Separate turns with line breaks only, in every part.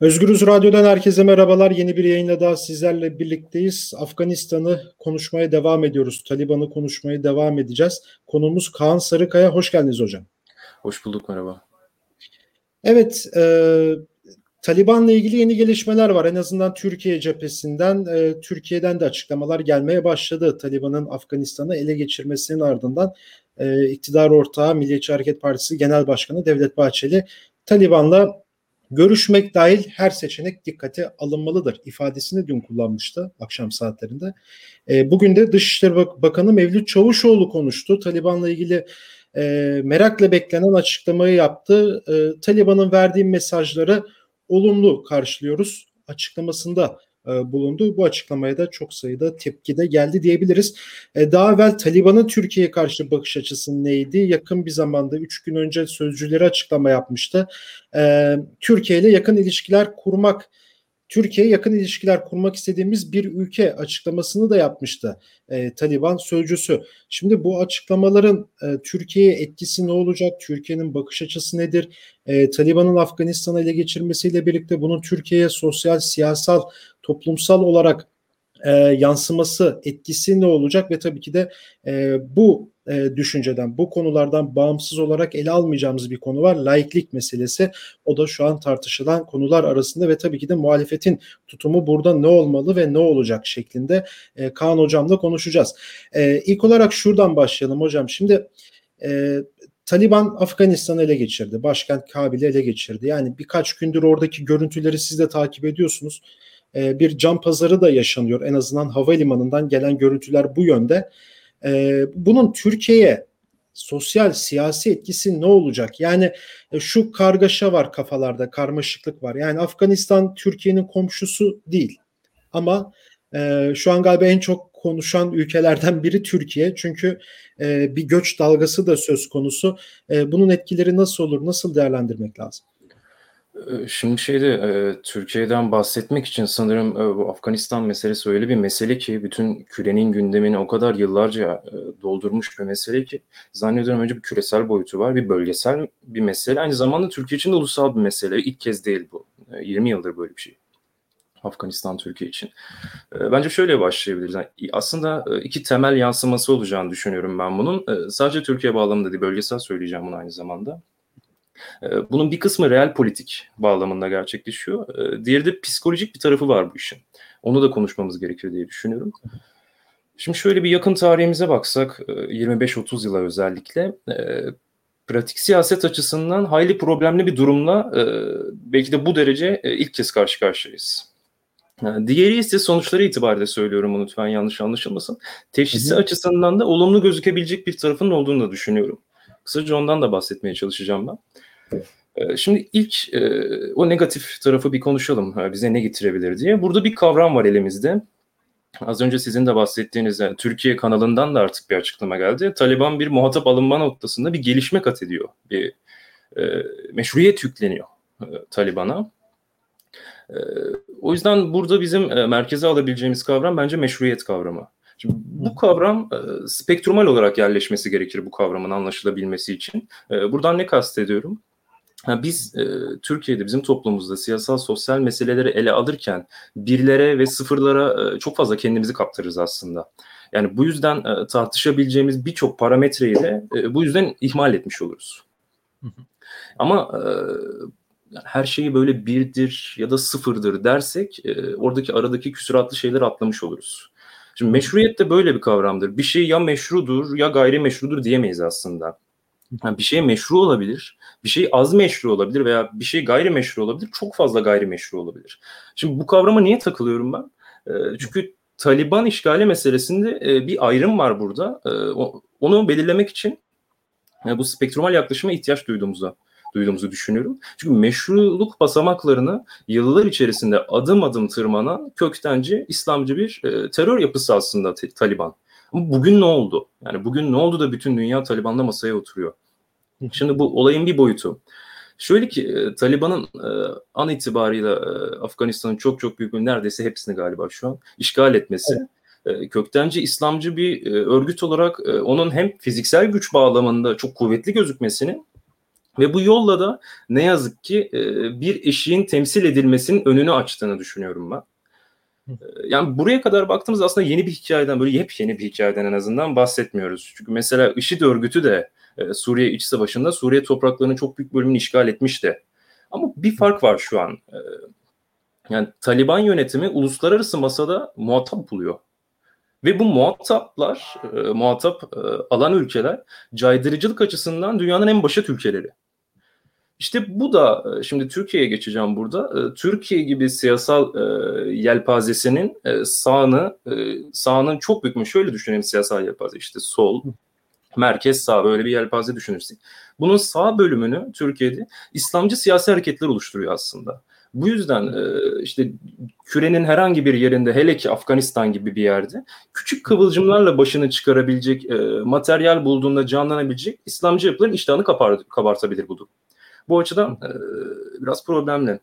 Özgürüz Radyo'dan herkese merhabalar. Yeni bir yayınla daha sizlerle birlikteyiz. Afganistan'ı konuşmaya devam ediyoruz. Taliban'ı konuşmaya devam edeceğiz. Konumuz Kaan Sarıkaya. Hoş geldiniz hocam.
Hoş bulduk, merhaba.
Evet, e, Taliban'la ilgili yeni gelişmeler var. En azından Türkiye cephesinden, e, Türkiye'den de açıklamalar gelmeye başladı. Taliban'ın Afganistan'ı ele geçirmesinin ardından e, iktidar ortağı Milliyetçi Hareket Partisi Genel Başkanı Devlet Bahçeli, Taliban'la görüşmek dahil her seçenek dikkate alınmalıdır ifadesini dün kullanmıştı akşam saatlerinde. E, bugün de Dışişleri Bakanı Mevlüt Çavuşoğlu konuştu. Taliban'la ilgili e, merakla beklenen açıklamayı yaptı. E, Taliban'ın verdiği mesajları olumlu karşılıyoruz açıklamasında bulundu. Bu açıklamaya da çok sayıda tepki de geldi diyebiliriz. E, daha evvel Taliban'ın Türkiye'ye karşı bakış açısı neydi? Yakın bir zamanda 3 gün önce sözcüleri açıklama yapmıştı. E, Türkiye ile yakın ilişkiler kurmak Türkiye yakın ilişkiler kurmak istediğimiz bir ülke açıklamasını da yapmıştı e, Taliban sözcüsü. Şimdi bu açıklamaların e, Türkiye'ye etkisi ne olacak? Türkiye'nin bakış açısı nedir? E, Taliban'ın Afganistan'ı ele geçirmesiyle birlikte bunun Türkiye'ye sosyal, siyasal, toplumsal olarak e, yansıması, etkisi ne olacak ve tabii ki de e, bu e, düşünceden, bu konulardan bağımsız olarak ele almayacağımız bir konu var. Laiklik meselesi. O da şu an tartışılan konular arasında ve tabii ki de muhalefetin tutumu burada ne olmalı ve ne olacak şeklinde e, Kaan Hocam'la konuşacağız. E, ilk olarak şuradan başlayalım hocam. Şimdi e, Taliban Afganistan'ı ele geçirdi. Başkent Kabil'i ele geçirdi. Yani birkaç gündür oradaki görüntüleri siz de takip ediyorsunuz. E, bir can pazarı da yaşanıyor. En azından havalimanından gelen görüntüler bu yönde. E, bunun Türkiye'ye sosyal siyasi etkisi ne olacak? Yani e, şu kargaşa var kafalarda, karmaşıklık var. Yani Afganistan Türkiye'nin komşusu değil. Ama e, şu an galiba en çok konuşan ülkelerden biri Türkiye. Çünkü e, bir göç dalgası da söz konusu. E, bunun etkileri nasıl olur, nasıl değerlendirmek lazım?
Ee, şimdi şeyde e, Türkiye'den bahsetmek için sanırım e, bu Afganistan meselesi öyle bir mesele ki bütün kürenin gündemini o kadar yıllarca e, doldurmuş bir mesele ki zannediyorum önce bir küresel boyutu var, bir bölgesel bir mesele. Aynı zamanda Türkiye için de ulusal bir mesele. İlk kez değil bu. 20 yıldır böyle bir şey. Afganistan Türkiye için. Bence şöyle başlayabiliriz. Aslında iki temel yansıması olacağını düşünüyorum ben bunun. Sadece Türkiye bağlamında değil, bölgesel söyleyeceğim bunu aynı zamanda. Ee, bunun bir kısmı real politik bağlamında gerçekleşiyor. Ee, diğeri de psikolojik bir tarafı var bu işin. Onu da konuşmamız gerekiyor diye düşünüyorum. Şimdi şöyle bir yakın tarihimize baksak 25-30 e, yıla özellikle e, pratik siyaset açısından hayli problemli bir durumla e, belki de bu derece ilk kez karşı karşıyayız. Diğeri ise sonuçları itibariyle söylüyorum bunu lütfen yanlış anlaşılmasın. Teşhisi hı hı. açısından da olumlu gözükebilecek bir tarafının olduğunu da düşünüyorum. Kısaca ondan da bahsetmeye çalışacağım ben. Ee, şimdi ilk e, o negatif tarafı bir konuşalım. Bize ne getirebilir diye. Burada bir kavram var elimizde. Az önce sizin de bahsettiğiniz yani Türkiye kanalından da artık bir açıklama geldi. Taliban bir muhatap alınma noktasında bir gelişme kat ediyor. Bir e, meşruiyet yükleniyor e, Taliban'a. E, o yüzden burada bizim e, merkeze alabileceğimiz kavram bence meşruiyet kavramı. Şimdi bu kavram e, spektrumal olarak yerleşmesi gerekir bu kavramın anlaşılabilmesi için. E, buradan ne kastediyorum? Ha, biz e, Türkiye'de bizim toplumumuzda siyasal sosyal meseleleri ele alırken birlere ve sıfırlara e, çok fazla kendimizi kaptırırız aslında. Yani bu yüzden e, tartışabileceğimiz birçok parametreyi de e, bu yüzden ihmal etmiş oluruz. Ama e, her şeyi böyle birdir ya da sıfırdır dersek e, oradaki aradaki küsuratlı şeyleri atlamış oluruz. Şimdi meşruiyet de böyle bir kavramdır. Bir şey ya meşrudur ya gayrimeşrudur diyemeyiz aslında. Yani bir şey meşru olabilir, bir şey az meşru olabilir veya bir şey gayrimeşru olabilir, çok fazla gayrimeşru olabilir. Şimdi bu kavrama niye takılıyorum ben? E, çünkü Taliban işgali meselesinde e, bir ayrım var burada. E, onu belirlemek için e, bu spektrumal yaklaşıma ihtiyaç duyduğumuza duyduğumuzu düşünüyorum. Çünkü meşruluk basamaklarını yıllar içerisinde adım adım tırmanan köktenci İslamcı bir e, terör yapısı aslında Taliban. Bugün ne oldu? Yani bugün ne oldu da bütün dünya Taliban'da masaya oturuyor? Şimdi bu olayın bir boyutu. Şöyle ki e, Taliban'ın e, an itibarıyla e, Afganistan'ın çok çok büyük bir neredeyse hepsini galiba şu an işgal etmesi evet. köktenci İslamcı bir örgüt olarak onun hem fiziksel güç bağlamında çok kuvvetli gözükmesini Ve bu yolla da ne yazık ki bir eşiğin temsil edilmesinin önünü açtığını düşünüyorum ben. Yani buraya kadar baktığımız aslında yeni bir hikayeden böyle yepyeni bir hikayeden en azından bahsetmiyoruz. Çünkü mesela IŞİD örgütü de e, Suriye İç Savaşı'nda Suriye topraklarının çok büyük bölümünü işgal etmişti. Ama bir fark var şu an. E, yani Taliban yönetimi uluslararası masada muhatap buluyor. Ve bu muhataplar, e, muhatap alan ülkeler caydırıcılık açısından dünyanın en başat ülkeleri. İşte bu da şimdi Türkiye'ye geçeceğim burada. Türkiye gibi siyasal yelpazesinin sağını sağının çok büyük mü şöyle düşünelim siyasal yelpaze işte sol, merkez sağ böyle bir yelpaze düşünürsek. Bunun sağ bölümünü Türkiye'de İslamcı siyasi hareketler oluşturuyor aslında. Bu yüzden e, işte kürenin herhangi bir yerinde hele ki Afganistan gibi bir yerde küçük kıvılcımlarla başını çıkarabilecek e, materyal bulduğunda canlanabilecek İslamcı yapıların iştahını kabartabilir bu durum. Bu açıdan e, biraz problemli.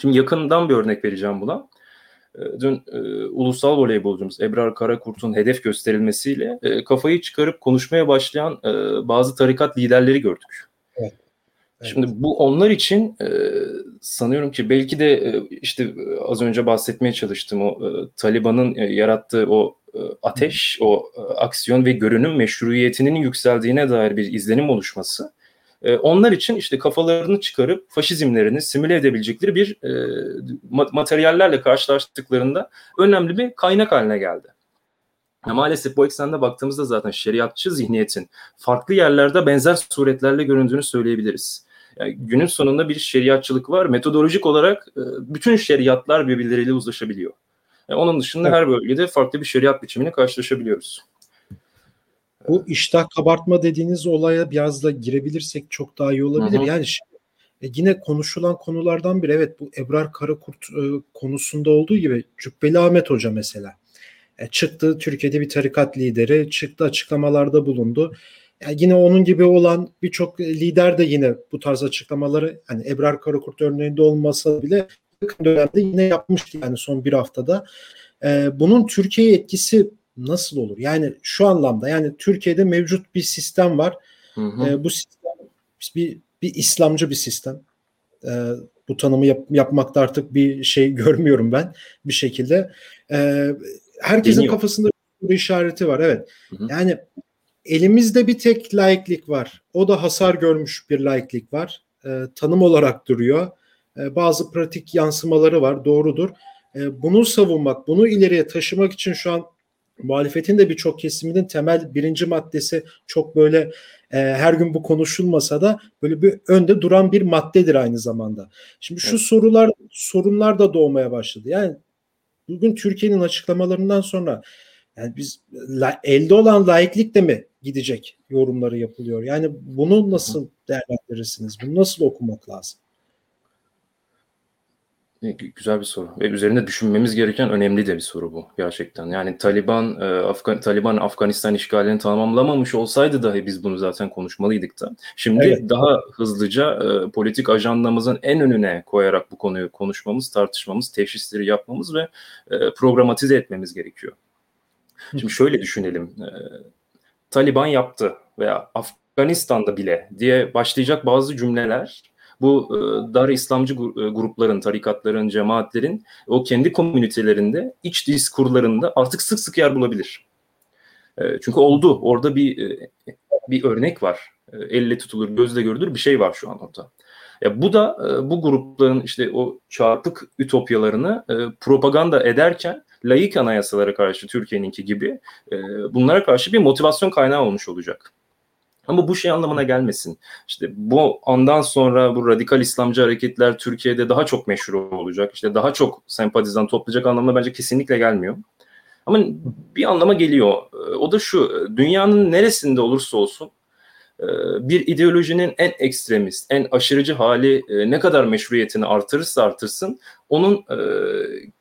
Şimdi yakından bir örnek vereceğim buna. E, dün e, ulusal voleybolcumuz Ebrar Karakurt'un hedef gösterilmesiyle e, kafayı çıkarıp konuşmaya başlayan e, bazı tarikat liderleri gördük. Evet. Şimdi bu onlar için e, sanıyorum ki belki de e, işte az önce bahsetmeye çalıştım o e, Taliban'ın e, yarattığı o e, ateş, o e, aksiyon ve görünüm meşruiyetinin yükseldiğine dair bir izlenim oluşması e, onlar için işte kafalarını çıkarıp faşizmlerini simüle edebilecekleri bir e, materyallerle karşılaştıklarında önemli bir kaynak haline geldi. Maalesef bu eksende baktığımızda zaten şeriatçı zihniyetin farklı yerlerde benzer suretlerle göründüğünü söyleyebiliriz. Yani günün sonunda bir şeriatçılık var. Metodolojik olarak e, bütün şeriatlar birbirleriyle uzlaşabiliyor. Yani onun dışında evet. her bölgede farklı bir şeriat biçimine karşılaşabiliyoruz.
Bu iştah kabartma dediğiniz olaya biraz da girebilirsek çok daha iyi olabilir. Hı hı. Yani şimdi, e, yine konuşulan konulardan biri evet bu Ebrar Karakurt e, konusunda olduğu gibi Cübbeli Ahmet Hoca mesela. E, çıktı Türkiye'de bir tarikat lideri çıktı açıklamalarda bulundu. Yani yine onun gibi olan birçok lider de yine bu tarz açıklamaları hani Ebrar Karakurt örneğinde olmasa bile yakın dönemde yine yapmıştı yani son bir haftada. Ee, bunun Türkiye etkisi nasıl olur? Yani şu anlamda yani Türkiye'de mevcut bir sistem var. Hı hı. E, bu sistem bir, bir İslamcı bir sistem. E, bu tanımı yap, yapmakta artık bir şey görmüyorum ben bir şekilde. E, herkesin Deniyor. kafasında bir işareti var. Evet. Hı hı. Yani elimizde bir tek laiklik var. O da hasar görmüş bir laiklik var. E, tanım olarak duruyor. E, bazı pratik yansımaları var. Doğrudur. E, bunu savunmak, bunu ileriye taşımak için şu an muhalefetin de birçok kesiminin temel birinci maddesi çok böyle e, her gün bu konuşulmasa da böyle bir önde duran bir maddedir aynı zamanda. Şimdi şu evet. sorular sorunlar da doğmaya başladı. Yani bugün Türkiye'nin açıklamalarından sonra yani biz la, elde olan laiklik de mi gidecek yorumları yapılıyor. Yani bunu nasıl değerlendirirsiniz? Bunu nasıl okumak lazım?
Güzel bir soru ve üzerinde düşünmemiz gereken önemli de bir soru bu gerçekten. Yani Taliban e, Afgan Taliban Afganistan işgalini tamamlamamış olsaydı dahi biz bunu zaten konuşmalıydık da. Şimdi evet. daha hızlıca e, politik ajandamızın en önüne koyarak bu konuyu konuşmamız, tartışmamız, teşhisleri yapmamız ve e, programatize etmemiz gerekiyor. Şimdi şöyle düşünelim. Taliban yaptı veya Afganistan'da bile diye başlayacak bazı cümleler bu e, dar İslamcı e, grupların, tarikatların, cemaatlerin o kendi komünitelerinde, iç diskurlarında artık sık sık yer bulabilir. E, çünkü oldu. Orada bir bir örnek var. Elle tutulur, gözle görülür bir şey var şu an orada. Ya bu da bu grupların işte o çarpık ütopyalarını propaganda ederken layık anayasalara karşı Türkiye'ninki gibi bunlara karşı bir motivasyon kaynağı olmuş olacak. Ama bu şey anlamına gelmesin. İşte bu andan sonra bu radikal İslamcı hareketler Türkiye'de daha çok meşhur olacak. İşte daha çok sempatizan toplayacak anlamına bence kesinlikle gelmiyor. Ama bir anlama geliyor. O da şu, dünyanın neresinde olursa olsun bir ideolojinin en ekstremist, en aşırıcı hali e, ne kadar meşruiyetini artırırsa artırsın, onun e,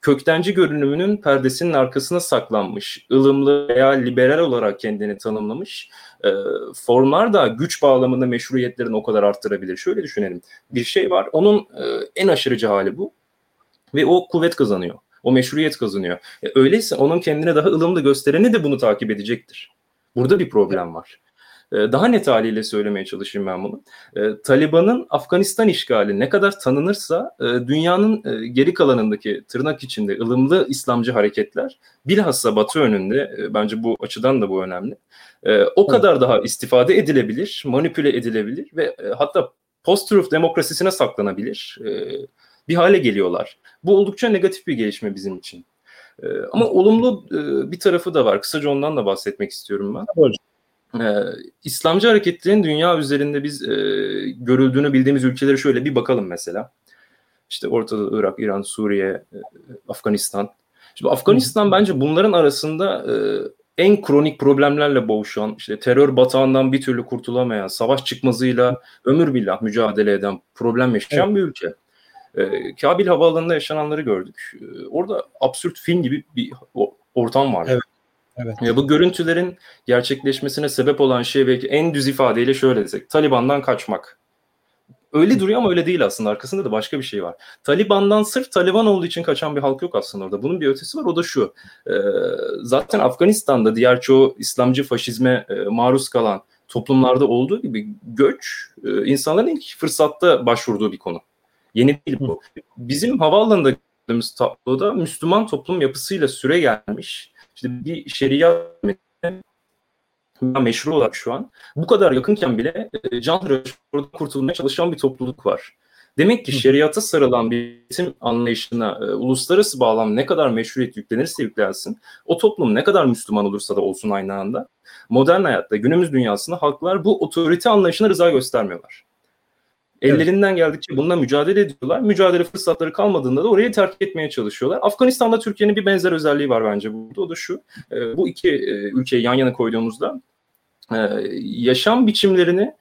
köktenci görünümünün perdesinin arkasına saklanmış, ılımlı veya liberal olarak kendini tanımlamış formlar da güç bağlamında meşruiyetlerini o kadar arttırabilir. Şöyle düşünelim, bir şey var, onun en aşırıcı hali bu ve o kuvvet kazanıyor. O meşruiyet kazanıyor. E, öyleyse onun kendine daha ılımlı göstereni de bunu takip edecektir. Burada bir problem var. Ee, daha net haliyle söylemeye çalışayım ben bunu. Ee, Taliban'ın Afganistan işgali ne kadar tanınırsa e, dünyanın e, geri kalanındaki tırnak içinde ılımlı İslamcı hareketler bilhassa Batı önünde e, bence bu açıdan da bu önemli. O kadar daha istifade edilebilir, manipüle edilebilir ve hatta post-truth demokrasisine saklanabilir bir hale geliyorlar. Bu oldukça negatif bir gelişme bizim için. Ama olumlu bir tarafı da var. Kısaca ondan da bahsetmek istiyorum ben. Hocam. Ee, İslamcı hareketlerin dünya üzerinde biz e, görüldüğünü bildiğimiz ülkeleri şöyle bir bakalım mesela. İşte Orta Irak, İran, Suriye, e, Afganistan. Şimdi Afganistan bence bunların arasında e, en kronik problemlerle boğuşan, işte terör batağından bir türlü kurtulamayan, savaş çıkmazıyla ömür billah mücadele eden, problem yaşayan evet. bir ülke. E, Kabil Havaalanı'nda yaşananları gördük. E, orada absürt film gibi bir ortam var. Evet. Evet. Ya bu görüntülerin gerçekleşmesine sebep olan şey belki en düz ifadeyle şöyle desek. Taliban'dan kaçmak. Öyle duruyor ama öyle değil aslında. Arkasında da başka bir şey var. Taliban'dan sırf Taliban olduğu için kaçan bir halk yok aslında orada. Bunun bir ötesi var. O da şu. E, zaten Afganistan'da diğer çoğu İslamcı faşizme e, maruz kalan toplumlarda olduğu gibi göç e, insanların ilk fırsatta başvurduğu bir konu. Yeni değil bu. Bizim havaalanında gördüğümüz tabloda Müslüman toplum yapısıyla süre gelmiş işte bir şeriat meşru olarak şu an bu kadar yakınken bile e, can kurtulmaya çalışan bir topluluk var. Demek ki şeriata sarılan bir isim anlayışına e, uluslararası bağlam ne kadar meşruiyet yüklenirse yüklensin, o toplum ne kadar Müslüman olursa da olsun aynı anda, modern hayatta, günümüz dünyasında halklar bu otorite anlayışına rıza göstermiyorlar. Ellerinden evet. geldikçe bununla mücadele ediyorlar. Mücadele fırsatları kalmadığında da orayı terk etmeye çalışıyorlar. Afganistan'da Türkiye'nin bir benzer özelliği var bence burada. O da şu. E, bu iki e, ülkeyi yan yana koyduğumuzda e, yaşam biçimlerini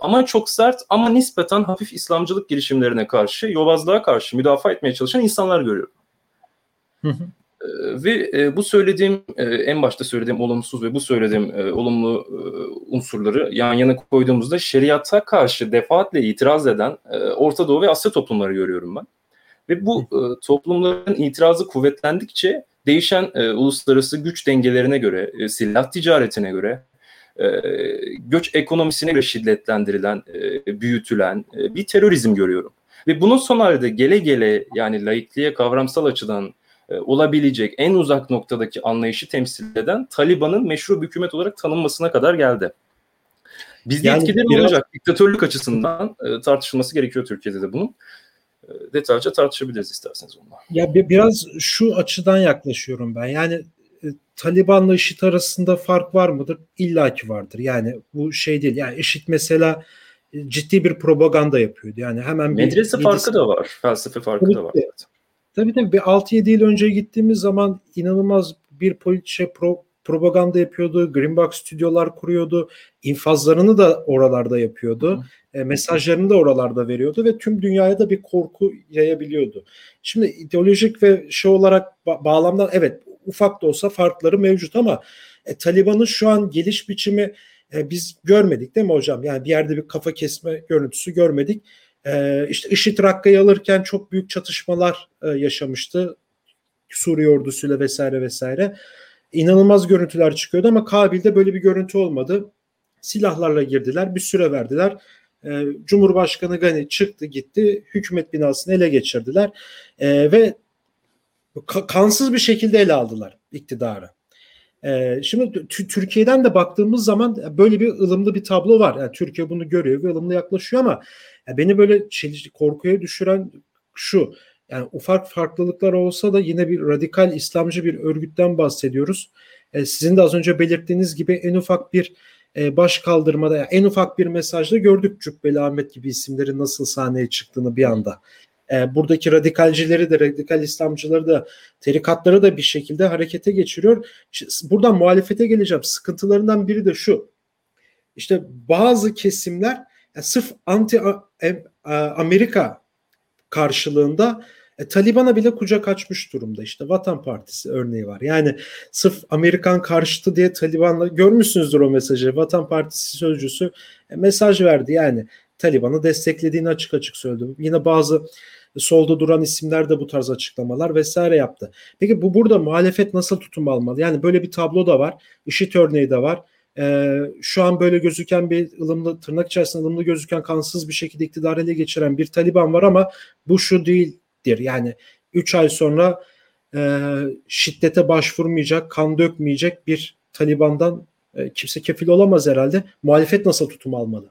ama çok sert ama nispeten hafif İslamcılık girişimlerine karşı, yobazlığa karşı müdafaa etmeye çalışan insanlar görüyorum. Hı hı. Ee, ve e, bu söylediğim e, en başta söylediğim olumsuz ve bu söylediğim e, olumlu unsurları yan yana koyduğumuzda şeriata karşı defaatle itiraz eden Orta Doğu ve Asya toplumları görüyorum ben. Ve bu toplumların itirazı kuvvetlendikçe değişen uluslararası güç dengelerine göre, silah ticaretine göre, göç ekonomisine göre şiddetlendirilen, büyütülen bir terörizm görüyorum. Ve bunun son halde gele gele yani laikliğe kavramsal açıdan olabilecek en uzak noktadaki anlayışı temsil eden Taliban'ın meşru bir hükümet olarak tanınmasına kadar geldi. Bizde yani etkileri biraz... olacak. Diktatörlük açısından e, tartışılması gerekiyor Türkiye'de de bunun. E, detaylıca tartışabiliriz isterseniz onunla.
Ya biraz şu açıdan yaklaşıyorum ben. Yani e, Taliban'la IŞİD arasında fark var mıdır? İlla ki vardır. Yani bu şey değil. Yani IŞİD mesela e, ciddi bir propaganda yapıyordu. Yani hemen
medrese bir, farkı da var. Felsefe farkı da var. Evet.
Tabii tabii bir 6-7 yıl önce gittiğimiz zaman inanılmaz bir politik pro, propaganda yapıyordu. Green Box stüdyolar kuruyordu. infazlarını da oralarda yapıyordu. E, mesajlarını da oralarda veriyordu ve tüm dünyaya da bir korku yayabiliyordu. Şimdi ideolojik ve şey olarak ba- bağlamdan evet ufak da olsa farkları mevcut ama e, Taliban'ın şu an geliş biçimi e, biz görmedik değil mi hocam? Yani bir yerde bir kafa kesme görüntüsü görmedik. E, işte IŞİD Rakka'yı alırken çok büyük çatışmalar e, yaşamıştı. Suriye ordusuyla vesaire vesaire. İnanılmaz görüntüler çıkıyordu ama Kabil'de böyle bir görüntü olmadı. Silahlarla girdiler, bir süre verdiler. E, Cumhurbaşkanı Gani çıktı gitti, hükümet binasını ele geçirdiler e, ve kansız bir şekilde ele aldılar iktidarı. Ee, şimdi Türkiye'den de baktığımız zaman böyle bir ılımlı bir tablo var. Yani Türkiye bunu görüyor ve ılımlı yaklaşıyor ama beni böyle korkuya düşüren şu. Yani ufak farklılıklar olsa da yine bir radikal İslamcı bir örgütten bahsediyoruz. Ee, sizin de az önce belirttiğiniz gibi en ufak bir e, baş kaldırmada yani en ufak bir mesajda gördük Cübbeli Ahmet gibi isimlerin nasıl sahneye çıktığını bir anda e, buradaki radikalcileri de radikal İslamcıları da tarikatları da bir şekilde harekete geçiriyor. İşte buradan muhalefete geleceğim. Sıkıntılarından biri de şu. İşte bazı kesimler yani sırf anti Amerika karşılığında e, Taliban'a bile kucak açmış durumda. İşte Vatan Partisi örneği var. Yani sırf Amerikan karşıtı diye Taliban'la görmüşsünüzdür o mesajı. Vatan Partisi sözcüsü e, mesaj verdi. Yani Taliban'ı desteklediğini açık açık söyledi. Yine bazı solda duran isimler de bu tarz açıklamalar vesaire yaptı. Peki bu burada muhalefet nasıl tutum almalı? Yani böyle bir tablo da var. IŞİD örneği de var. e, şu an böyle gözüken bir ılımlı tırnak içerisinde ılımlı gözüken kansız bir şekilde iktidar ele geçiren bir Taliban var ama bu şu değildir. Yani 3 ay sonra e, şiddete başvurmayacak, kan dökmeyecek bir Taliban'dan e, kimse kefil olamaz herhalde. Muhalefet nasıl tutum almalı?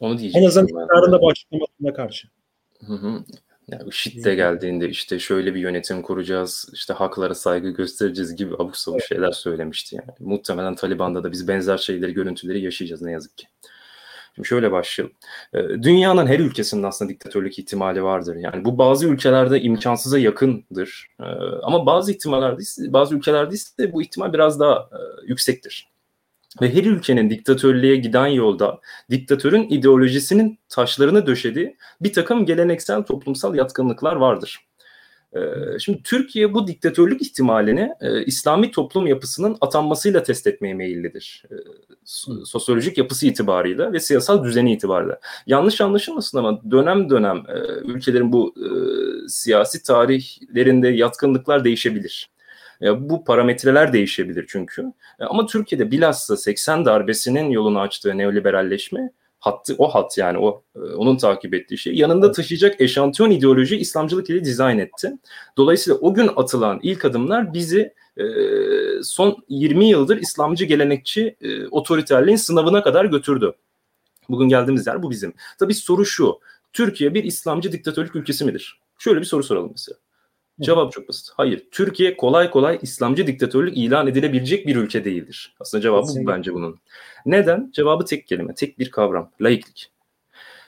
Onu diyeceğim.
En azından iktidarın da bu açıklamasına karşı.
Hı hı. Yani IŞİD de geldiğinde işte şöyle bir yönetim kuracağız, işte haklara saygı göstereceğiz gibi abuk sabuk şeyler söylemişti yani. Muhtemelen Taliban'da da biz benzer şeyleri, görüntüleri yaşayacağız ne yazık ki. Şimdi şöyle başlayalım. Dünyanın her ülkesinin aslında diktatörlük ihtimali vardır. Yani bu bazı ülkelerde imkansıza yakındır. Ama bazı ihtimallerde, bazı ülkelerde ise bu ihtimal biraz daha yüksektir. Ve her ülkenin diktatörlüğe giden yolda diktatörün ideolojisinin taşlarını döşediği bir takım geleneksel toplumsal yatkınlıklar vardır. Ee, şimdi Türkiye bu diktatörlük ihtimalini e, İslami toplum yapısının atanmasıyla test etmeye meyillidir. E, sosyolojik yapısı itibarıyla ve siyasal düzeni itibarıyla. Yanlış anlaşılmasın ama dönem dönem e, ülkelerin bu e, siyasi tarihlerinde yatkınlıklar değişebilir. Bu parametreler değişebilir çünkü. Ama Türkiye'de bilhassa 80 darbesinin yolunu açtığı neoliberalleşme hattı o hat yani o e, onun takip ettiği şey yanında taşıyacak eşantiyon ideoloji İslamcılık ile dizayn etti. Dolayısıyla o gün atılan ilk adımlar bizi e, son 20 yıldır İslamcı gelenekçi e, otoriterliğin sınavına kadar götürdü. Bugün geldiğimiz yer bu bizim. Tabii soru şu. Türkiye bir İslamcı diktatörlük ülkesi midir? Şöyle bir soru soralım mesela. Cevap çok basit. Hayır. Türkiye kolay kolay İslamcı diktatörlük ilan edilebilecek bir ülke değildir. Aslında cevabı bu bence bunun. Neden? Cevabı tek kelime, tek bir kavram. Laiklik.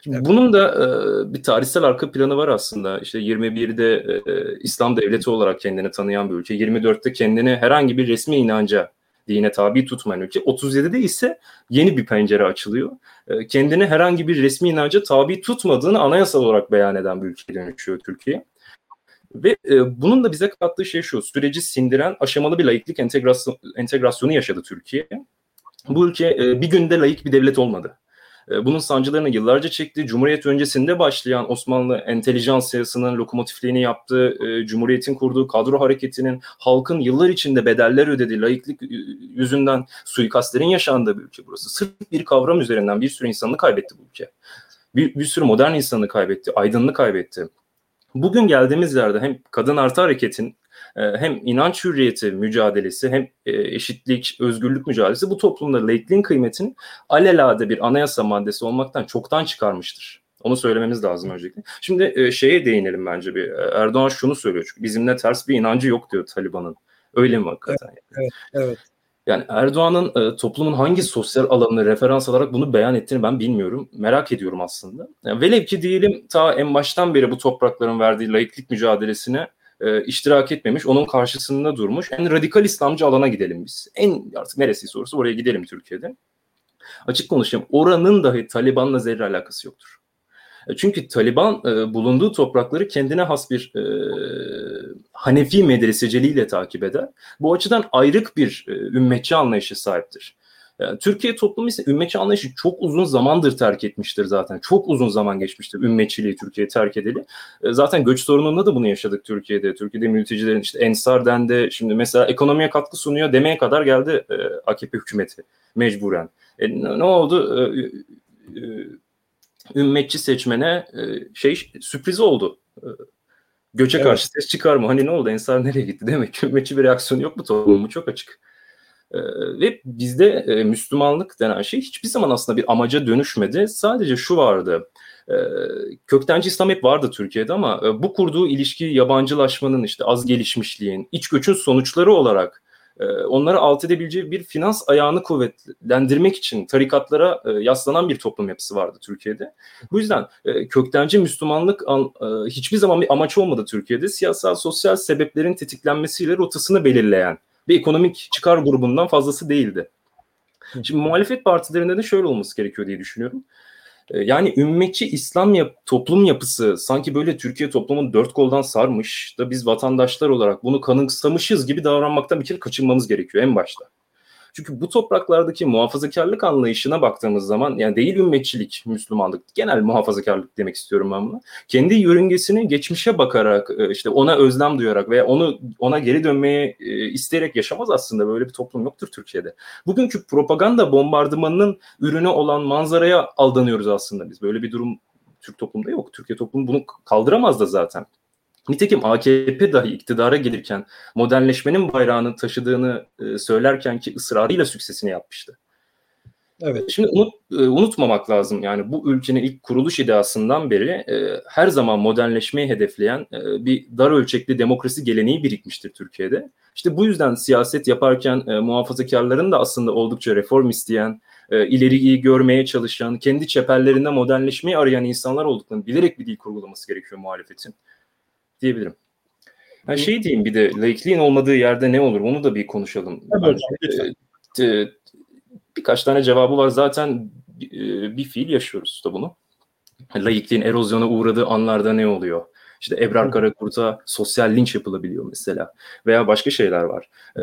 Şimdi evet. Bunun da e, bir tarihsel arka planı var aslında. İşte 21'de e, İslam devleti olarak kendini tanıyan bir ülke. 24'te kendini herhangi bir resmi inanca dine tabi tutmayan ülke. 37'de ise yeni bir pencere açılıyor. E, kendini herhangi bir resmi inanca tabi tutmadığını anayasal olarak beyan eden bir ülke dönüşüyor Türkiye. Ve e, bunun da bize kattığı şey şu, süreci sindiren aşamalı bir laiklik entegrasyon, entegrasyonu yaşadı Türkiye. Bu ülke e, bir günde laik bir devlet olmadı. E, bunun sancılarını yıllarca çekti. Cumhuriyet öncesinde başlayan Osmanlı entelijansiyasının lokomotifliğini yaptığı, e, Cumhuriyet'in kurduğu kadro hareketinin halkın yıllar içinde bedeller ödediği, laiklik yüzünden suikastlerin yaşandığı bir ülke burası. Sırf bir kavram üzerinden bir sürü insanını kaybetti bu ülke. Bir, bir sürü modern insanı kaybetti, aydınlığı kaybetti. Bugün geldiğimiz yerde hem kadın artı hareketin e, hem inanç hürriyeti mücadelesi hem e, eşitlik, özgürlük mücadelesi bu toplumda laikliğin kıymetini alelade bir anayasa maddesi olmaktan çoktan çıkarmıştır. Onu söylememiz lazım öncelikle. Şimdi e, şeye değinelim bence bir. Erdoğan şunu söylüyor çünkü bizimle ters bir inancı yok diyor Taliban'ın. Öyle mi hakikaten?
Evet, evet, evet.
Yani Erdoğan'ın e, toplumun hangi sosyal alanını referans alarak bunu beyan ettiğini ben bilmiyorum. Merak ediyorum aslında. Yani velev ki diyelim ta en baştan beri bu toprakların verdiği laiklik mücadelesine e, iştirak etmemiş, onun karşısında durmuş. En radikal İslamcı alana gidelim biz. En artık neresi sorusu oraya gidelim Türkiye'de. Açık konuşayım. Oranın dahi Taliban'la zerre alakası yoktur. E, çünkü Taliban e, bulunduğu toprakları kendine has bir e, Hanefi medreseciliğiyle takip eder. Bu açıdan ayrık bir e, ümmetçi anlayışı sahiptir. E, Türkiye toplumu ise ümmetçi anlayışı çok uzun zamandır terk etmiştir zaten. Çok uzun zaman geçmiştir ümmetçiliği Türkiye terk edeli. E, zaten göç sorununda da bunu yaşadık Türkiye'de. Türkiye'de mültecilerin işte Ensar dendi. Şimdi mesela ekonomiye katkı sunuyor demeye kadar geldi AKP hükümeti mecburen. E, ne oldu? Ümmetçi seçmene e, şey sürpriz oldu. E, göçe evet. karşı ses çıkarma. Hani ne oldu? Ensar nereye gitti? Demek ki ümmetçi bir reaksiyon yok mu toplumu? Çok açık. E, ve bizde e, Müslümanlık denen şey hiçbir zaman aslında bir amaca dönüşmedi. Sadece şu vardı. E, köktenci İslam hep vardı Türkiye'de ama e, bu kurduğu ilişki yabancılaşmanın işte az gelişmişliğin, iç göçün sonuçları olarak onları alt edebileceği bir finans ayağını kuvvetlendirmek için tarikatlara e, yaslanan bir toplum yapısı vardı Türkiye'de. Bu yüzden e, köktenci Müslümanlık hiçbir zaman bir amaç olmadı Türkiye'de. Siyasal sosyal sebeplerin tetiklenmesiyle rotasını belirleyen bir ekonomik çıkar grubundan fazlası değildi. Şimdi muhalefet partilerinde de şöyle olması gerekiyor diye düşünüyorum. Ee, yani ümmetçi İslam yap toplum yapısı sanki böyle Türkiye toplumun dört koldan sarmış da biz vatandaşlar olarak bunu kanıksamışız gibi davranmaktan bir kere kaçınmamız gerekiyor en başta. Çünkü bu topraklardaki muhafazakarlık anlayışına baktığımız zaman yani değil ümmetçilik, Müslümanlık, genel muhafazakarlık demek istiyorum ben buna. Kendi yörüngesini geçmişe bakarak e, işte ona özlem duyarak veya onu ona geri dönmeye e, isteyerek yaşamaz aslında böyle bir toplum yoktur Türkiye'de. Bugünkü propaganda bombardımanının ürünü olan manzaraya aldanıyoruz aslında biz. Böyle bir durum Türk toplumda yok. Türkiye toplumu bunu kaldıramaz da zaten. Nitekim AKP dahi iktidara gelirken modernleşmenin bayrağını taşıdığını e, söylerken ki ısrarıyla süksesini yapmıştı. Evet. Şimdi unut, e, unutmamak lazım yani bu ülkenin ilk kuruluş ideasından beri e, her zaman modernleşmeyi hedefleyen e, bir dar ölçekli demokrasi geleneği birikmiştir Türkiye'de. İşte bu yüzden siyaset yaparken e, muhafazakarların da aslında oldukça reform isteyen, e, ileriyi görmeye çalışan, kendi çeperlerinde modernleşmeyi arayan insanlar olduklarını bilerek bir dil kurgulaması gerekiyor muhalefetin diyebilirim. Yani şey diyeyim bir de laikliğin olmadığı yerde ne olur onu da bir konuşalım. Evet, e, birkaç tane cevabı var zaten e, bir fiil yaşıyoruz da bunu. Laikliğin erozyona uğradığı anlarda ne oluyor? İşte Ebrar Karakurt'a sosyal linç yapılabiliyor mesela. Veya başka şeyler var. E,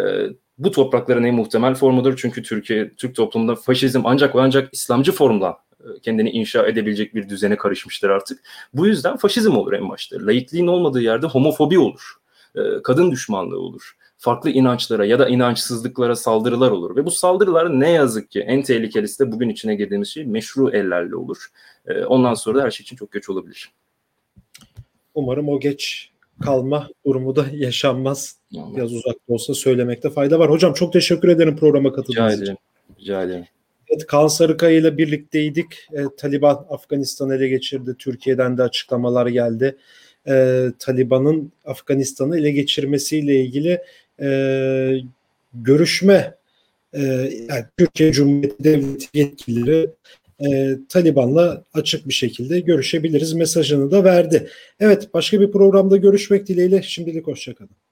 bu toprakların en muhtemel formudur. Çünkü Türkiye, Türk toplumunda faşizm ancak ve ancak İslamcı formla kendini inşa edebilecek bir düzene karışmıştır artık. Bu yüzden faşizm olur en başta. Laikliğin olmadığı yerde homofobi olur. E, kadın düşmanlığı olur. Farklı inançlara ya da inançsızlıklara saldırılar olur. Ve bu saldırılar ne yazık ki en tehlikelisi de bugün içine girdiğimiz şey meşru ellerle olur. E, ondan sonra da her şey için çok geç olabilir.
Umarım o geç kalma durumu da yaşanmaz. Biraz uzakta olsa söylemekte fayda var. Hocam çok teşekkür ederim programa katıldığınız
için. Rica ederim. Rica ederim.
Evet, Kaan Sarıkaya ile birlikteydik. E, Taliban Afganistan'ı ele geçirdi. Türkiye'den de açıklamalar geldi. E, Taliban'ın Afganistan'ı ele geçirmesiyle ilgili e, görüşme e, yani Türkiye Cumhuriyeti Devleti yetkilileri e, Taliban'la açık bir şekilde görüşebiliriz mesajını da verdi. Evet başka bir programda görüşmek dileğiyle şimdilik hoşçakalın.